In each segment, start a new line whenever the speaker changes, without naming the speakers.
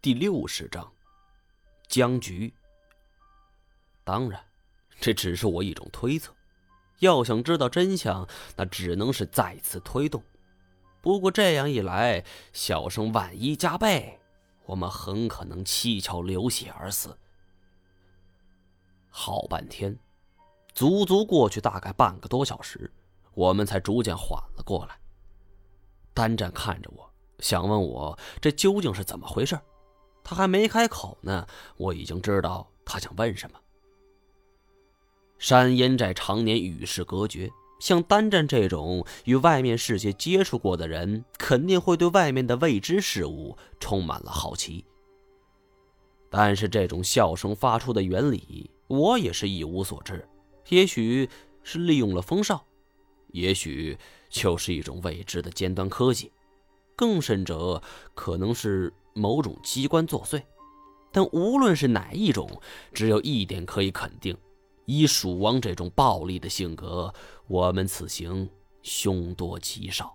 第六十章，僵局。当然，这只是我一种推测。要想知道真相，那只能是再次推动。不过这样一来，小生万一加倍，我们很可能七窍流血而死。好半天，足足过去大概半个多小时，我们才逐渐缓了过来。单战看着我，想问我这究竟是怎么回事。他还没开口呢，我已经知道他想问什么。山阴寨常年与世隔绝，像丹战这种与外面世界接触过的人，肯定会对外面的未知事物充满了好奇。但是这种笑声发出的原理，我也是一无所知。也许是利用了风哨，也许就是一种未知的尖端科技，更甚者，可能是。某种机关作祟，但无论是哪一种，只有一点可以肯定：以蜀王这种暴力的性格，我们此行凶多吉少。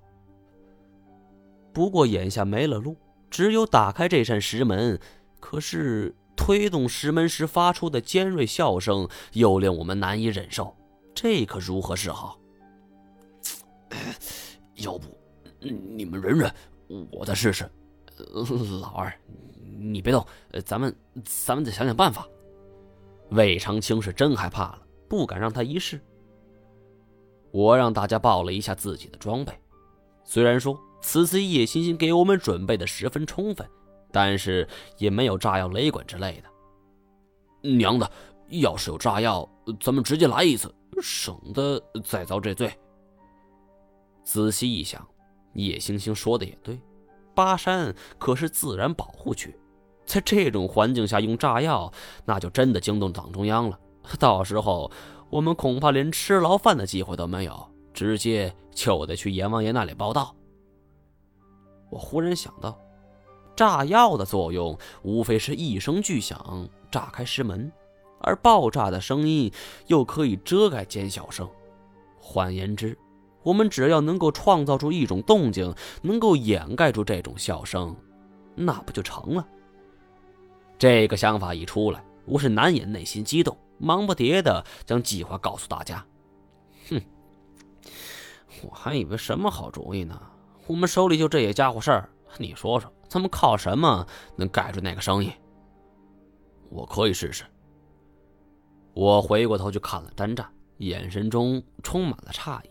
不过眼下没了路，只有打开这扇石门。可是推动石门时发出的尖锐笑声又令我们难以忍受，这可如何是好？
要不，你们忍忍，我再试试。
老二，你别动，咱们咱们再想想办法。魏长青是真害怕了，不敢让他一试。我让大家报了一下自己的装备，虽然说此次叶欣欣给我们准备的十分充分，但是也没有炸药、雷管之类的。
娘的，要是有炸药，咱们直接来一次，省得再遭这罪。
仔细一想，叶星星说的也对。巴山可是自然保护区，在这种环境下用炸药，那就真的惊动党中央了。到时候我们恐怕连吃牢饭的机会都没有，直接就得去阎王爷那里报道。我忽然想到，炸药的作用无非是一声巨响炸开石门，而爆炸的声音又可以遮盖尖小声。换言之，我们只要能够创造出一种动静，能够掩盖住这种笑声，那不就成了？这个想法一出来，我是难掩内心激动，忙不迭的将计划告诉大家。哼，我还以为什么好主意呢？我们手里就这些家伙事儿，你说说，咱们靠什么能盖住那个声音？
我可以试试。
我回过头去看了单战，眼神中充满了诧异。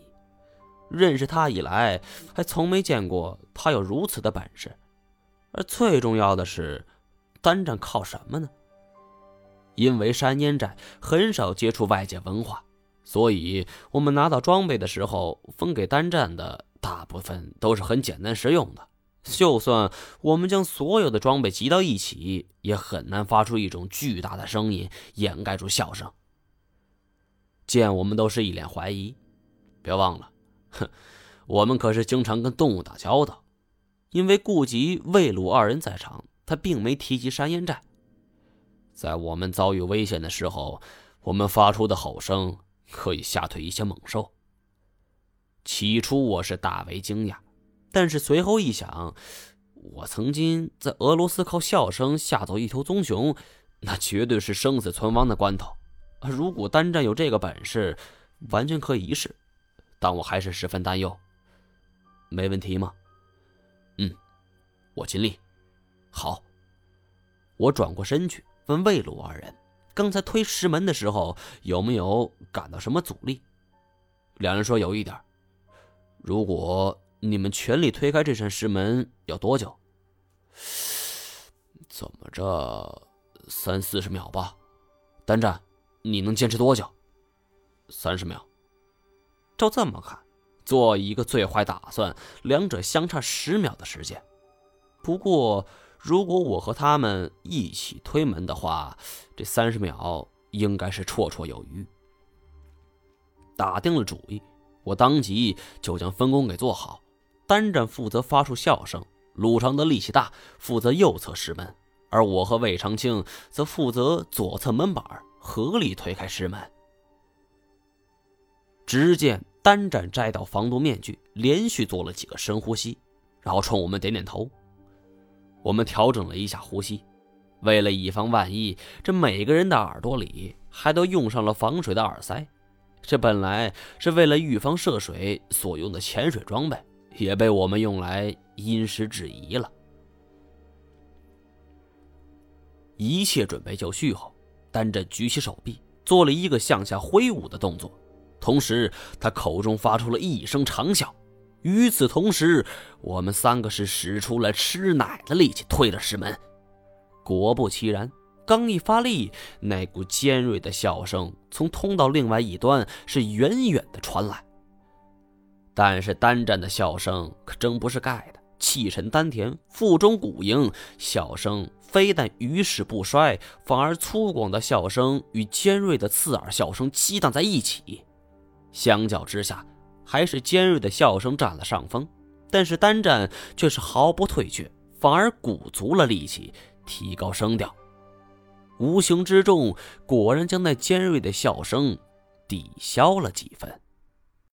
认识他以来，还从没见过他有如此的本事。而最重要的是，单战靠什么呢？因为山烟寨很少接触外界文化，所以我们拿到装备的时候，分给单战的大部分都是很简单实用的。就算我们将所有的装备集到一起，也很难发出一种巨大的声音掩盖住笑声。见我们都是一脸怀疑，别忘了。哼，我们可是经常跟动物打交道。因为顾及魏鲁二人在场，他并没提及山烟寨。在我们遭遇危险的时候，我们发出的吼声可以吓退一些猛兽。起初我是大为惊讶，但是随后一想，我曾经在俄罗斯靠笑声吓走一头棕熊，那绝对是生死存亡的关头。如果单战有这个本事，完全可以一试。但我还是十分担忧。没问题吗？
嗯，我尽力。
好。我转过身去问魏鲁二人：“刚才推石门的时候，有没有感到什么阻力？”
两人说有一点。
如果你们全力推开这扇石门，要多久？
怎么着，三四十秒吧。单战，你能坚持多久？
三十秒。照这么看，做一个最坏打算，两者相差十秒的时间。不过，如果我和他们一起推门的话，这三十秒应该是绰绰有余。打定了主意，我当即就将分工给做好。单战负责发出笑声，鲁长德力气大，负责右侧石门，而我和魏长青则负责左侧门板，合力推开石门。只见单战摘掉防毒面具，连续做了几个深呼吸，然后冲我们点点头。我们调整了一下呼吸，为了以防万一，这每个人的耳朵里还都用上了防水的耳塞。这本来是为了预防涉水所用的潜水装备，也被我们用来因时制宜了。一切准备就绪后，丹震举起手臂，做了一个向下挥舞的动作，同时他口中发出了一声长啸。与此同时，我们三个是使出了吃奶的力气推了石门。果不其然，刚一发力，那股尖锐的笑声从通道另外一端是远远的传来。但是单战的笑声可真不是盖的，气沉丹田，腹中鼓盈，笑声非但余势不衰，反而粗犷的笑声与尖锐的刺耳笑声激荡在一起。相较之下，还是尖锐的笑声占了上风，但是单战却是毫不退却，反而鼓足了力气，提高声调。无形之中，果然将那尖锐的笑声抵消了几分。